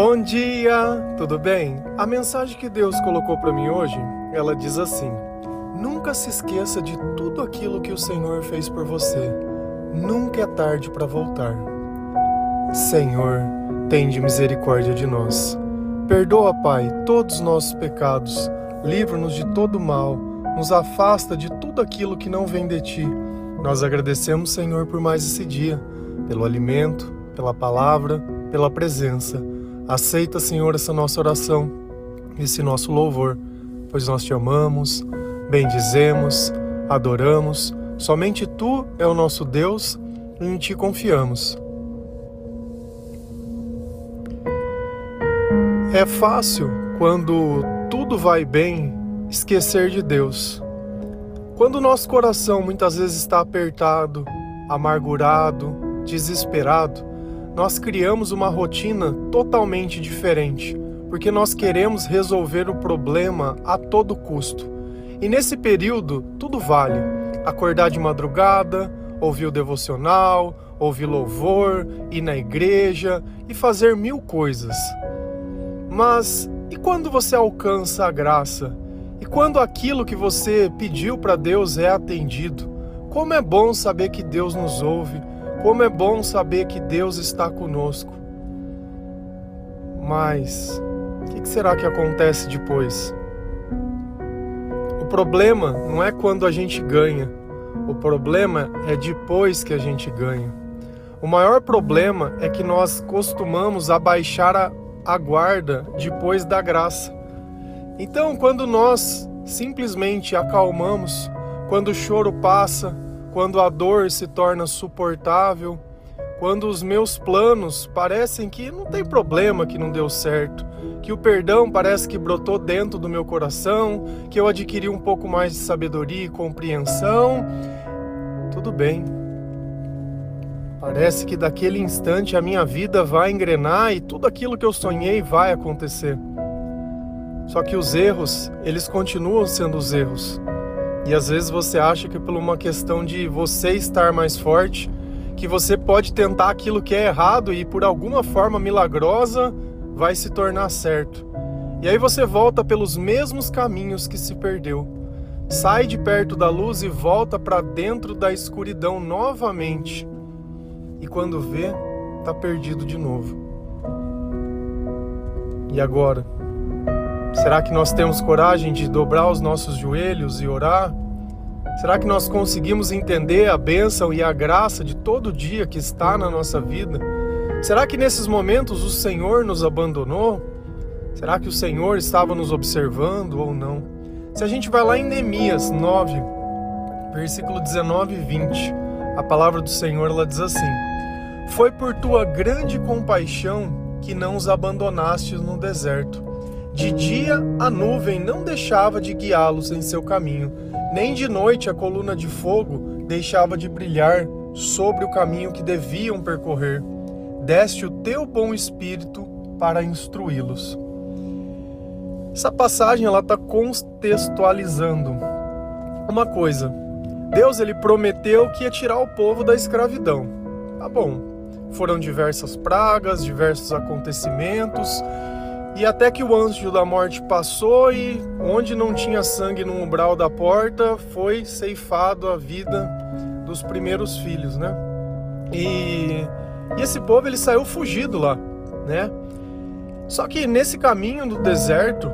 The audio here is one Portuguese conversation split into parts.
Bom dia, tudo bem? A mensagem que Deus colocou para mim hoje, ela diz assim: Nunca se esqueça de tudo aquilo que o Senhor fez por você. Nunca é tarde para voltar. Senhor, tende misericórdia de nós. Perdoa, Pai, todos os nossos pecados. Livra-nos de todo mal. Nos afasta de tudo aquilo que não vem de ti. Nós agradecemos, Senhor, por mais esse dia, pelo alimento, pela palavra, pela presença. Aceita, Senhor, essa nossa oração, esse nosso louvor, pois nós te amamos, bendizemos, adoramos. Somente tu é o nosso Deus e em ti confiamos. É fácil, quando tudo vai bem, esquecer de Deus. Quando o nosso coração muitas vezes está apertado, amargurado, desesperado, nós criamos uma rotina totalmente diferente, porque nós queremos resolver o problema a todo custo. E nesse período, tudo vale. Acordar de madrugada, ouvir o devocional, ouvir louvor, ir na igreja e fazer mil coisas. Mas e quando você alcança a graça? E quando aquilo que você pediu para Deus é atendido? Como é bom saber que Deus nos ouve como é bom saber que Deus está conosco. Mas o que será que acontece depois? O problema não é quando a gente ganha, o problema é depois que a gente ganha. O maior problema é que nós costumamos abaixar a, a guarda depois da graça. Então, quando nós simplesmente acalmamos, quando o choro passa, quando a dor se torna suportável, quando os meus planos parecem que não tem problema que não deu certo, que o perdão parece que brotou dentro do meu coração, que eu adquiri um pouco mais de sabedoria e compreensão, tudo bem. Parece que daquele instante a minha vida vai engrenar e tudo aquilo que eu sonhei vai acontecer. Só que os erros, eles continuam sendo os erros. E às vezes você acha que por uma questão de você estar mais forte, que você pode tentar aquilo que é errado e por alguma forma milagrosa vai se tornar certo. E aí você volta pelos mesmos caminhos que se perdeu. Sai de perto da luz e volta para dentro da escuridão novamente. E quando vê, tá perdido de novo. E agora? Será que nós temos coragem de dobrar os nossos joelhos e orar? Será que nós conseguimos entender a bênção e a graça de todo dia que está na nossa vida? Será que nesses momentos o Senhor nos abandonou? Será que o Senhor estava nos observando ou não? Se a gente vai lá em Neemias 9, versículo 19 e 20, a palavra do Senhor ela diz assim: Foi por tua grande compaixão que não os abandonaste no deserto de dia a nuvem não deixava de guiá-los em seu caminho, nem de noite a coluna de fogo deixava de brilhar sobre o caminho que deviam percorrer. Deste o teu bom espírito para instruí-los. Essa passagem ela está contextualizando uma coisa. Deus ele prometeu que ia tirar o povo da escravidão. Tá bom. Foram diversas pragas, diversos acontecimentos, e até que o anjo da morte passou e onde não tinha sangue no umbral da porta, foi ceifado a vida dos primeiros filhos, né? E, e esse povo ele saiu fugido lá, né? Só que nesse caminho do deserto,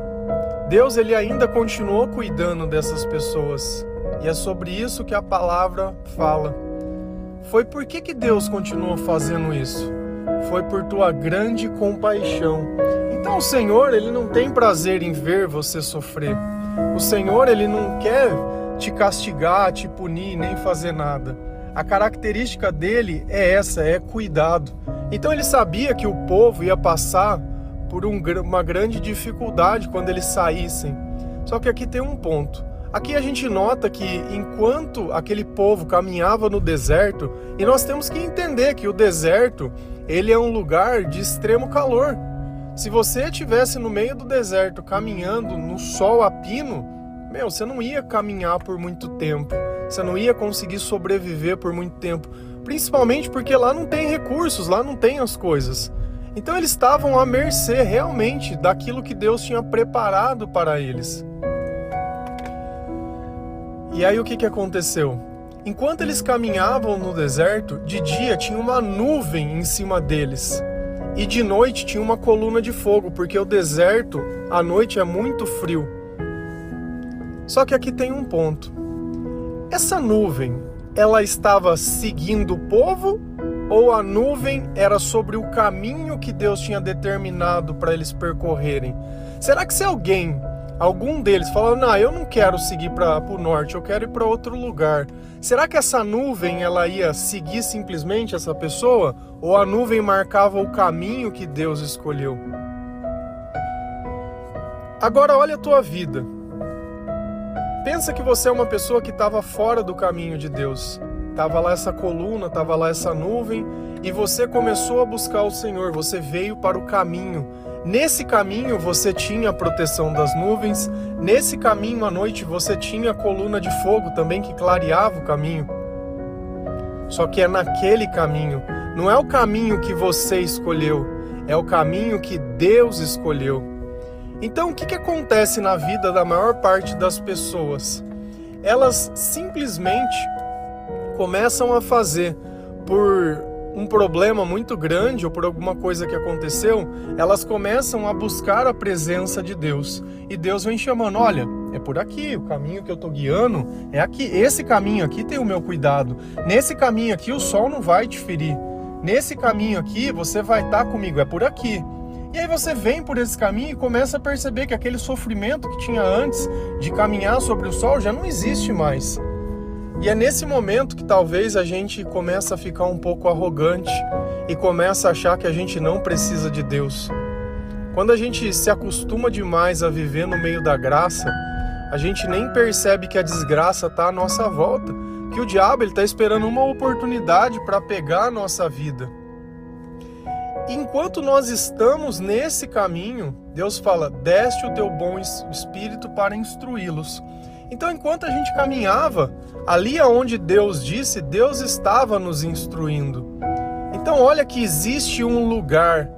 Deus ele ainda continuou cuidando dessas pessoas. E é sobre isso que a palavra fala. Foi por que, que Deus continuou fazendo isso? Foi por tua grande compaixão então o Senhor, ele não tem prazer em ver você sofrer. O Senhor, ele não quer te castigar, te punir, nem fazer nada. A característica dele é essa, é cuidado. Então ele sabia que o povo ia passar por um, uma grande dificuldade quando eles saíssem. Só que aqui tem um ponto. Aqui a gente nota que enquanto aquele povo caminhava no deserto, e nós temos que entender que o deserto, ele é um lugar de extremo calor. Se você estivesse no meio do deserto caminhando no sol a pino, meu, você não ia caminhar por muito tempo. Você não ia conseguir sobreviver por muito tempo. Principalmente porque lá não tem recursos, lá não tem as coisas. Então eles estavam à mercê realmente daquilo que Deus tinha preparado para eles. E aí o que, que aconteceu? Enquanto eles caminhavam no deserto, de dia tinha uma nuvem em cima deles. E de noite tinha uma coluna de fogo, porque o deserto à noite é muito frio. Só que aqui tem um ponto. Essa nuvem, ela estava seguindo o povo ou a nuvem era sobre o caminho que Deus tinha determinado para eles percorrerem? Será que se alguém, algum deles, falou: "Não, eu não quero seguir para o norte, eu quero ir para outro lugar", será que essa nuvem ela ia seguir simplesmente essa pessoa ou a nuvem marcava o caminho que Deus escolheu? Agora olha a tua vida. Pensa que você é uma pessoa que estava fora do caminho de Deus. Tava lá essa coluna, tava lá essa nuvem, e você começou a buscar o Senhor, você veio para o caminho. Nesse caminho você tinha a proteção das nuvens, nesse caminho à noite você tinha a coluna de fogo também que clareava o caminho. Só que é naquele caminho, não é o caminho que você escolheu, é o caminho que Deus escolheu. Então, o que, que acontece na vida da maior parte das pessoas? Elas simplesmente começam a fazer por um problema muito grande ou por alguma coisa que aconteceu, elas começam a buscar a presença de Deus. E Deus vem chamando: olha, é por aqui, o caminho que eu estou guiando é aqui. Esse caminho aqui tem o meu cuidado. Nesse caminho aqui o sol não vai te ferir. Nesse caminho aqui você vai estar tá comigo, é por aqui. E aí você vem por esse caminho e começa a perceber que aquele sofrimento que tinha antes de caminhar sobre o sol já não existe mais. E é nesse momento que talvez a gente começa a ficar um pouco arrogante e começa a achar que a gente não precisa de Deus. Quando a gente se acostuma demais a viver no meio da graça, a gente nem percebe que a desgraça está à nossa volta, que o diabo está esperando uma oportunidade para pegar a nossa vida. Enquanto nós estamos nesse caminho, Deus fala: deste o teu bom espírito para instruí-los. Então, enquanto a gente caminhava, ali aonde Deus disse, Deus estava nos instruindo. Então, olha que existe um lugar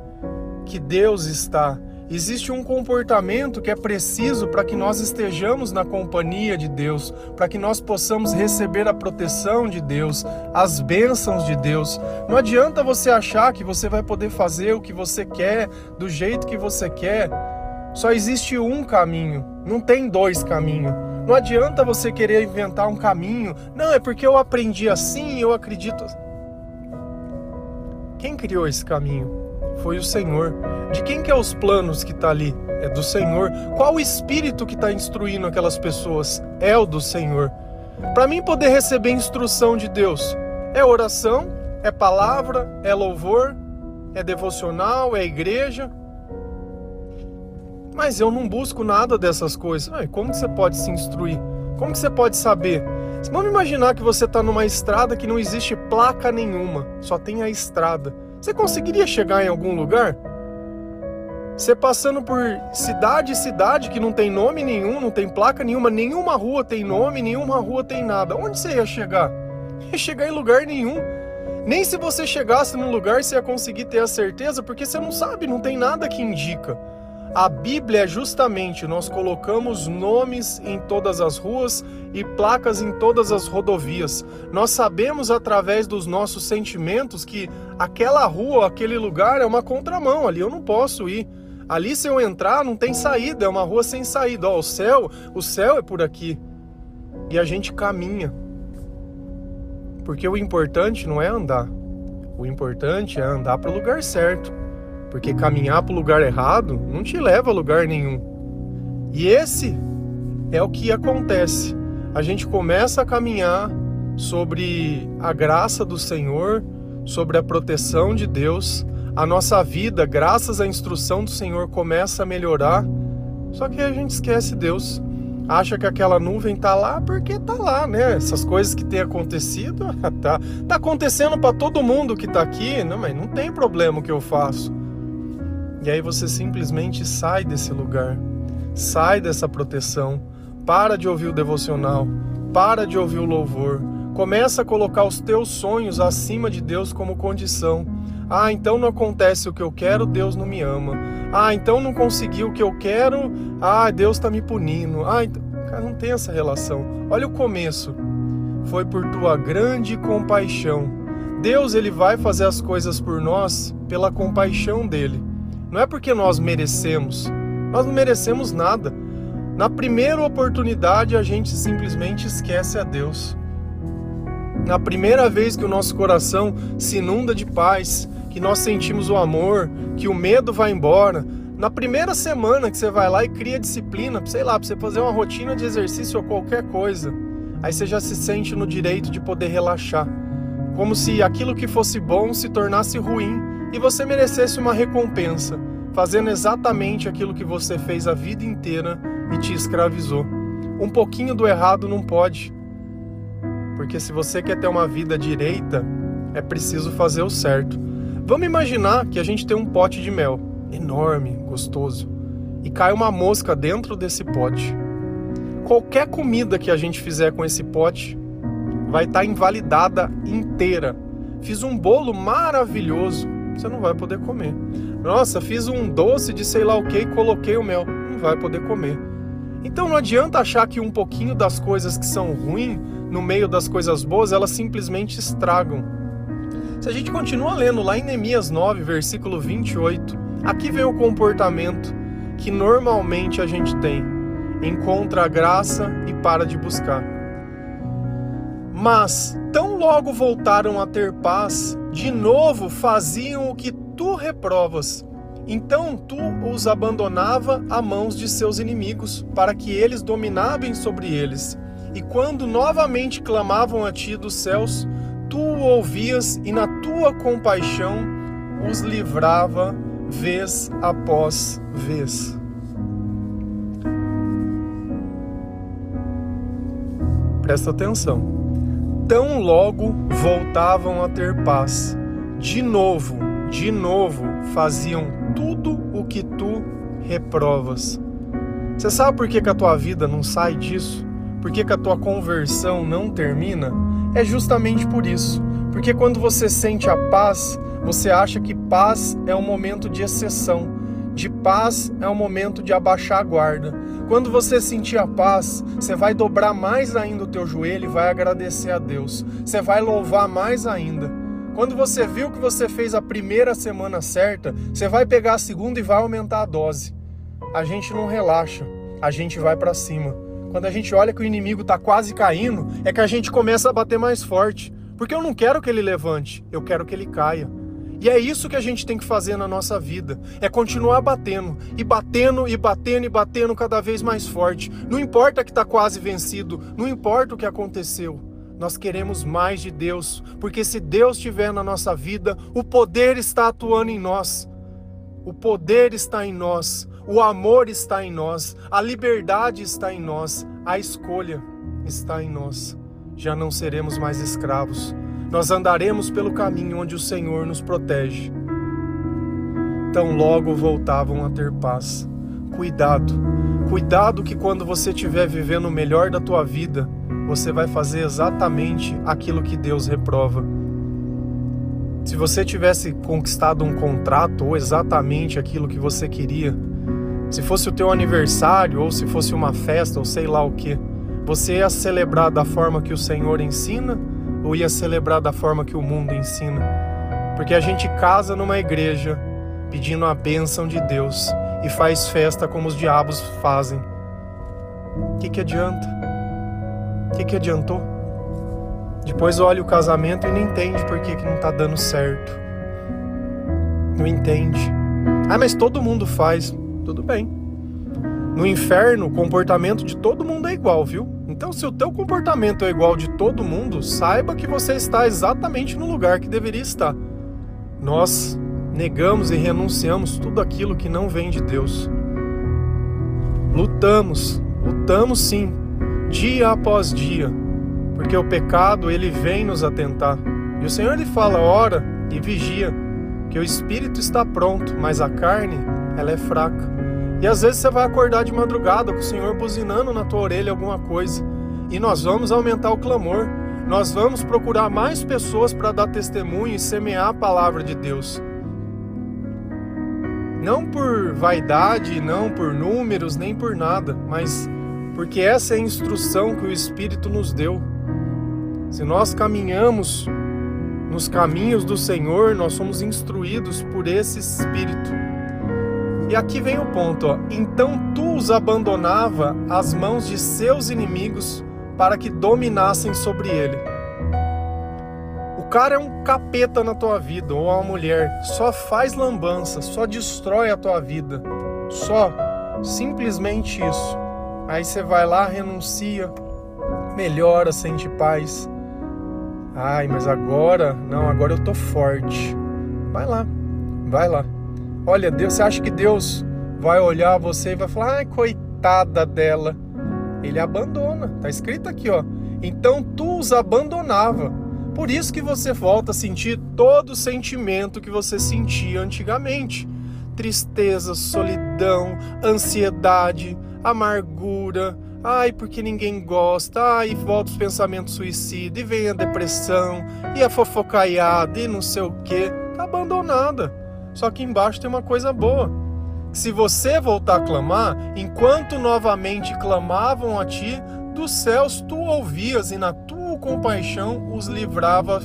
que Deus está. Existe um comportamento que é preciso para que nós estejamos na companhia de Deus, para que nós possamos receber a proteção de Deus, as bênçãos de Deus. Não adianta você achar que você vai poder fazer o que você quer, do jeito que você quer. Só existe um caminho, não tem dois caminhos. Não adianta você querer inventar um caminho. Não, é porque eu aprendi assim, eu acredito. Quem criou esse caminho? Foi o Senhor. De quem que é os planos que está ali? É do Senhor. Qual o espírito que está instruindo aquelas pessoas? É o do Senhor. Para mim poder receber instrução de Deus, é oração, é palavra, é louvor, é devocional, é igreja, mas eu não busco nada dessas coisas. Como que você pode se instruir? Como que você pode saber? Vamos imaginar que você está numa estrada que não existe placa nenhuma, só tem a estrada. Você conseguiria chegar em algum lugar? Você passando por cidade e cidade que não tem nome nenhum, não tem placa nenhuma, nenhuma rua tem nome, nenhuma rua tem nada. Onde você ia chegar? Ia chegar em lugar nenhum. Nem se você chegasse num lugar você ia conseguir ter a certeza, porque você não sabe, não tem nada que indica. A Bíblia é justamente nós colocamos nomes em todas as ruas e placas em todas as rodovias. Nós sabemos através dos nossos sentimentos que aquela rua, aquele lugar é uma contramão, ali eu não posso ir. Ali se eu entrar não tem saída, é uma rua sem saída. Ó, o céu, o céu é por aqui. E a gente caminha. Porque o importante não é andar. O importante é andar para o lugar certo. Porque caminhar para o lugar errado não te leva a lugar nenhum. E esse é o que acontece. A gente começa a caminhar sobre a graça do Senhor, sobre a proteção de Deus. A nossa vida, graças à instrução do Senhor, começa a melhorar. Só que a gente esquece Deus. Acha que aquela nuvem tá lá porque tá lá, né? Essas coisas que têm acontecido, tá, tá acontecendo para todo mundo que tá aqui, não, mas não tem problema o que eu faço. E aí você simplesmente sai desse lugar, sai dessa proteção, para de ouvir o devocional, para de ouvir o louvor, começa a colocar os teus sonhos acima de Deus como condição. Ah, então não acontece o que eu quero, Deus não me ama. Ah, então não consegui o que eu quero, ah, Deus está me punindo. Ah, então... cara, não tem essa relação. Olha o começo. Foi por tua grande compaixão. Deus ele vai fazer as coisas por nós pela compaixão dele. Não é porque nós merecemos. Nós não merecemos nada. Na primeira oportunidade a gente simplesmente esquece a Deus. Na primeira vez que o nosso coração se inunda de paz, que nós sentimos o amor, que o medo vai embora. Na primeira semana que você vai lá e cria disciplina, sei lá, para você fazer uma rotina de exercício ou qualquer coisa, aí você já se sente no direito de poder relaxar. Como se aquilo que fosse bom se tornasse ruim e você merecesse uma recompensa, fazendo exatamente aquilo que você fez a vida inteira e te escravizou. Um pouquinho do errado não pode. Porque se você quer ter uma vida direita, é preciso fazer o certo. Vamos imaginar que a gente tem um pote de mel, enorme, gostoso, e cai uma mosca dentro desse pote. Qualquer comida que a gente fizer com esse pote vai estar tá invalidada inteira. Fiz um bolo maravilhoso, você não vai poder comer. Nossa, fiz um doce de sei lá o que e coloquei o mel, não vai poder comer. Então não adianta achar que um pouquinho das coisas que são ruins, no meio das coisas boas, elas simplesmente estragam. Se a gente continua lendo lá em Neemias 9, versículo 28, aqui vem o comportamento que normalmente a gente tem. Encontra a graça e para de buscar. Mas, tão logo voltaram a ter paz, de novo faziam o que tu reprovas. Então tu os abandonava a mãos de seus inimigos, para que eles dominassem sobre eles. E quando novamente clamavam a ti dos céus, tu ouvias e na tua compaixão os livrava vez após vez. Presta atenção. Tão logo voltavam a ter paz. De novo, de novo faziam tudo o que tu reprovas. Você sabe por que, que a tua vida não sai disso? Por que, que a tua conversão não termina? é justamente por isso. Porque quando você sente a paz, você acha que paz é um momento de exceção, de paz é um momento de abaixar a guarda. Quando você sentir a paz, você vai dobrar mais ainda o teu joelho e vai agradecer a Deus. Você vai louvar mais ainda. Quando você viu que você fez a primeira semana certa, você vai pegar a segunda e vai aumentar a dose. A gente não relaxa, a gente vai para cima quando a gente olha que o inimigo está quase caindo, é que a gente começa a bater mais forte. Porque eu não quero que ele levante, eu quero que ele caia. E é isso que a gente tem que fazer na nossa vida: é continuar batendo, e batendo, e batendo, e batendo cada vez mais forte. Não importa que está quase vencido, não importa o que aconteceu. Nós queremos mais de Deus, porque se Deus estiver na nossa vida, o poder está atuando em nós. O poder está em nós, o amor está em nós, a liberdade está em nós, a escolha está em nós. Já não seremos mais escravos, nós andaremos pelo caminho onde o Senhor nos protege. Tão logo voltavam a ter paz. Cuidado, cuidado que quando você estiver vivendo o melhor da tua vida, você vai fazer exatamente aquilo que Deus reprova. Se você tivesse conquistado um contrato ou exatamente aquilo que você queria, se fosse o teu aniversário ou se fosse uma festa ou sei lá o que, você ia celebrar da forma que o Senhor ensina ou ia celebrar da forma que o mundo ensina? Porque a gente casa numa igreja pedindo a bênção de Deus e faz festa como os diabos fazem. O que, que adianta? O que, que adiantou? Depois olha o casamento e não entende por que, que não tá dando certo. Não entende. Ah, mas todo mundo faz. Tudo bem. No inferno, o comportamento de todo mundo é igual, viu? Então, se o teu comportamento é igual de todo mundo, saiba que você está exatamente no lugar que deveria estar. Nós negamos e renunciamos tudo aquilo que não vem de Deus. Lutamos, lutamos sim, dia após dia porque o pecado ele vem nos atentar. E o Senhor lhe fala: ora e vigia, que o espírito está pronto, mas a carne ela é fraca. E às vezes você vai acordar de madrugada com o Senhor buzinando na tua orelha alguma coisa, e nós vamos aumentar o clamor. nós vamos procurar mais pessoas para dar testemunho e semear a palavra de Deus. Não por vaidade, não por números, nem por nada, mas porque essa é a instrução que o Espírito nos deu. Se nós caminhamos nos caminhos do Senhor, nós somos instruídos por esse Espírito. E aqui vem o ponto, ó. Então tu os abandonava às mãos de seus inimigos para que dominassem sobre ele. O cara é um capeta na tua vida, ou uma mulher, só faz lambança, só destrói a tua vida. Só, simplesmente isso. Aí você vai lá, renuncia, melhora, sente paz. Ai, mas agora, não, agora eu tô forte. Vai lá, vai lá. Olha, Deus, você acha que Deus vai olhar você e vai falar, ai, coitada dela. Ele abandona, tá escrito aqui, ó. Então tu os abandonava. Por isso que você volta a sentir todo o sentimento que você sentia antigamente: tristeza, solidão, ansiedade, amargura, Ai, porque ninguém gosta. Ai, volta os pensamentos suicidas. E vem a depressão. E a fofocaiada. E não sei o que. Tá abandonada. Só que embaixo tem uma coisa boa. Se você voltar a clamar, enquanto novamente clamavam a ti, dos céus tu ouvias e na tua compaixão os livrava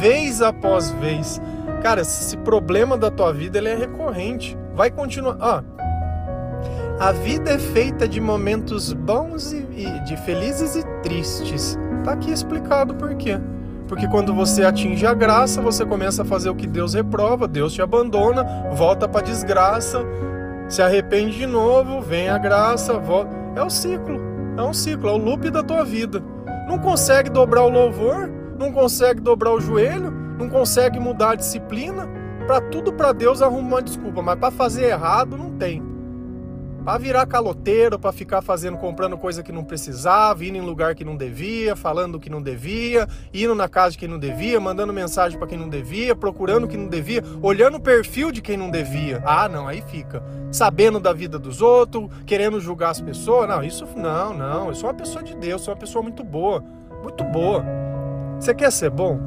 vez após vez. Cara, esse problema da tua vida ele é recorrente. Vai continuar. Ah, a vida é feita de momentos bons e de felizes e tristes. Tá aqui explicado por quê. Porque quando você atinge a graça, você começa a fazer o que Deus reprova, Deus te abandona, volta para desgraça, se arrepende de novo, vem a graça, volta. É o ciclo, é um ciclo, é o loop da tua vida. Não consegue dobrar o louvor, não consegue dobrar o joelho, não consegue mudar a disciplina. Para tudo para Deus arruma uma desculpa, mas para fazer errado não tem para virar caloteiro, para ficar fazendo, comprando coisa que não precisava, indo em lugar que não devia, falando que não devia, indo na casa de quem não devia, mandando mensagem para quem não devia, procurando que não devia, olhando o perfil de quem não devia. Ah, não, aí fica. Sabendo da vida dos outros, querendo julgar as pessoas. Não, isso não, não. Eu sou uma pessoa de Deus, sou uma pessoa muito boa, muito boa. Você quer ser bom?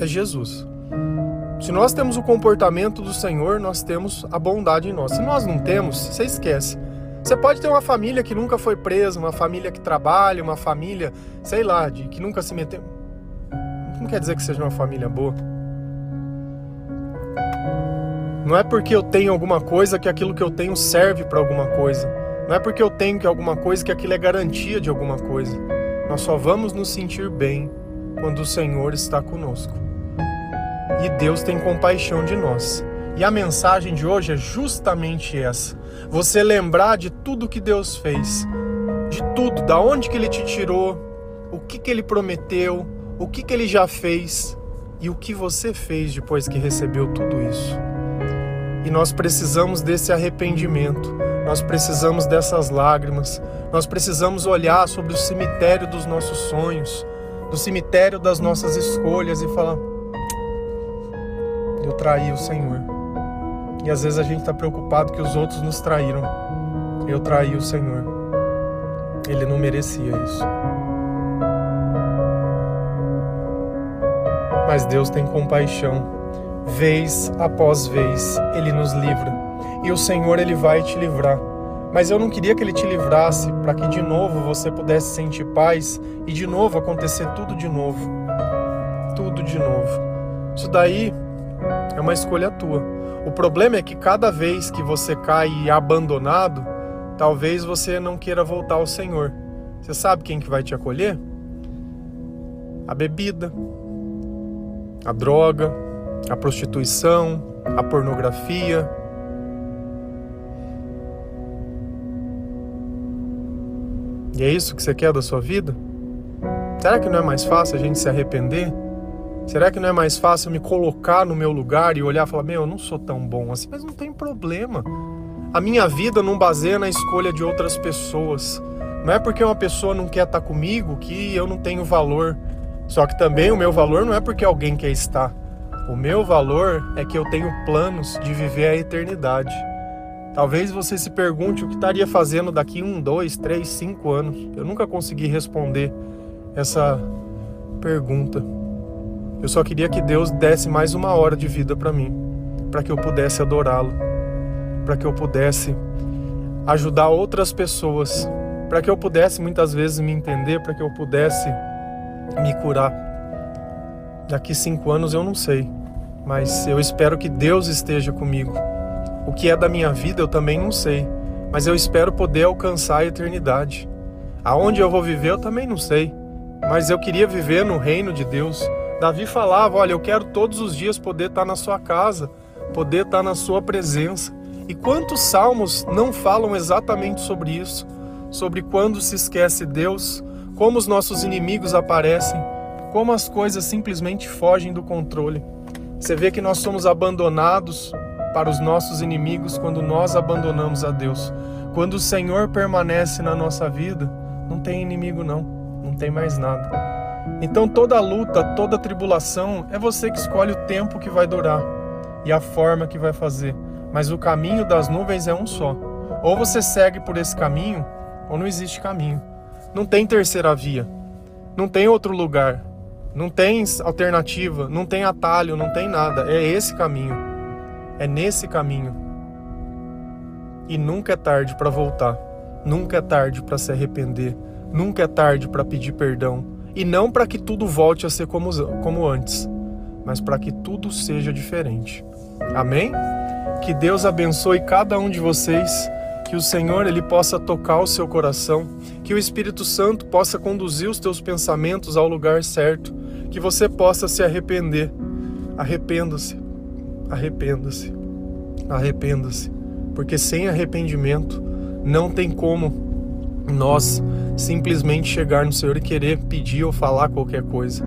É Jesus. Se nós temos o comportamento do Senhor, nós temos a bondade em nós. Se nós não temos, você esquece. Você pode ter uma família que nunca foi presa, uma família que trabalha, uma família, sei lá, de que nunca se meteu. Não quer dizer que seja uma família boa. Não é porque eu tenho alguma coisa que aquilo que eu tenho serve para alguma coisa. Não é porque eu tenho que alguma coisa que aquilo é garantia de alguma coisa. Nós só vamos nos sentir bem quando o Senhor está conosco e Deus tem compaixão de nós. E a mensagem de hoje é justamente essa: você lembrar de tudo que Deus fez, de tudo, da onde que Ele te tirou, o que que Ele prometeu, o que que Ele já fez e o que você fez depois que recebeu tudo isso. E nós precisamos desse arrependimento, nós precisamos dessas lágrimas, nós precisamos olhar sobre o cemitério dos nossos sonhos, do cemitério das nossas escolhas e falar: eu traí o Senhor. E às vezes a gente está preocupado que os outros nos traíram. Eu traí o Senhor. Ele não merecia isso. Mas Deus tem compaixão. Vez após vez, Ele nos livra. E o Senhor, Ele vai te livrar. Mas eu não queria que Ele te livrasse para que de novo você pudesse sentir paz e de novo acontecer tudo de novo. Tudo de novo. Isso daí é uma escolha tua. O problema é que cada vez que você cai abandonado, talvez você não queira voltar ao Senhor. Você sabe quem que vai te acolher? A bebida, a droga, a prostituição, a pornografia. E é isso que você quer da sua vida? Será que não é mais fácil a gente se arrepender? Será que não é mais fácil me colocar no meu lugar e olhar e falar: Meu, eu não sou tão bom assim, mas não tem problema. A minha vida não baseia na escolha de outras pessoas. Não é porque uma pessoa não quer estar comigo que eu não tenho valor. Só que também o meu valor não é porque alguém quer estar. O meu valor é que eu tenho planos de viver a eternidade. Talvez você se pergunte o que estaria fazendo daqui um, dois, três, cinco anos. Eu nunca consegui responder essa pergunta. Eu só queria que Deus desse mais uma hora de vida para mim, para que eu pudesse adorá-lo, para que eu pudesse ajudar outras pessoas, para que eu pudesse muitas vezes me entender, para que eu pudesse me curar. Daqui cinco anos eu não sei, mas eu espero que Deus esteja comigo. O que é da minha vida eu também não sei, mas eu espero poder alcançar a eternidade. Aonde eu vou viver eu também não sei, mas eu queria viver no reino de Deus. Davi falava: Olha, eu quero todos os dias poder estar na sua casa, poder estar na sua presença. E quantos salmos não falam exatamente sobre isso? Sobre quando se esquece Deus, como os nossos inimigos aparecem, como as coisas simplesmente fogem do controle. Você vê que nós somos abandonados para os nossos inimigos quando nós abandonamos a Deus. Quando o Senhor permanece na nossa vida, não tem inimigo não, não tem mais nada. Então toda luta, toda tribulação é você que escolhe o tempo que vai durar e a forma que vai fazer. Mas o caminho das nuvens é um só. Ou você segue por esse caminho, ou não existe caminho. Não tem terceira via. Não tem outro lugar. Não tem alternativa, não tem atalho, não tem nada. É esse caminho. É nesse caminho. E nunca é tarde para voltar. Nunca é tarde para se arrepender. Nunca é tarde para pedir perdão. E não para que tudo volte a ser como, como antes, mas para que tudo seja diferente. Amém? Que Deus abençoe cada um de vocês que o Senhor ele possa tocar o seu coração, que o Espírito Santo possa conduzir os teus pensamentos ao lugar certo, que você possa se arrepender. Arrependa-se. Arrependa-se. Arrependa-se, porque sem arrependimento não tem como nós simplesmente chegar no Senhor e querer pedir ou falar qualquer coisa.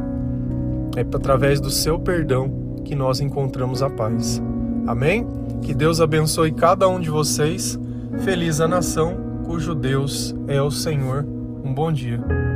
É através do seu perdão que nós encontramos a paz. Amém? Que Deus abençoe cada um de vocês Feliz a nação cujo Deus é o Senhor. Um bom dia.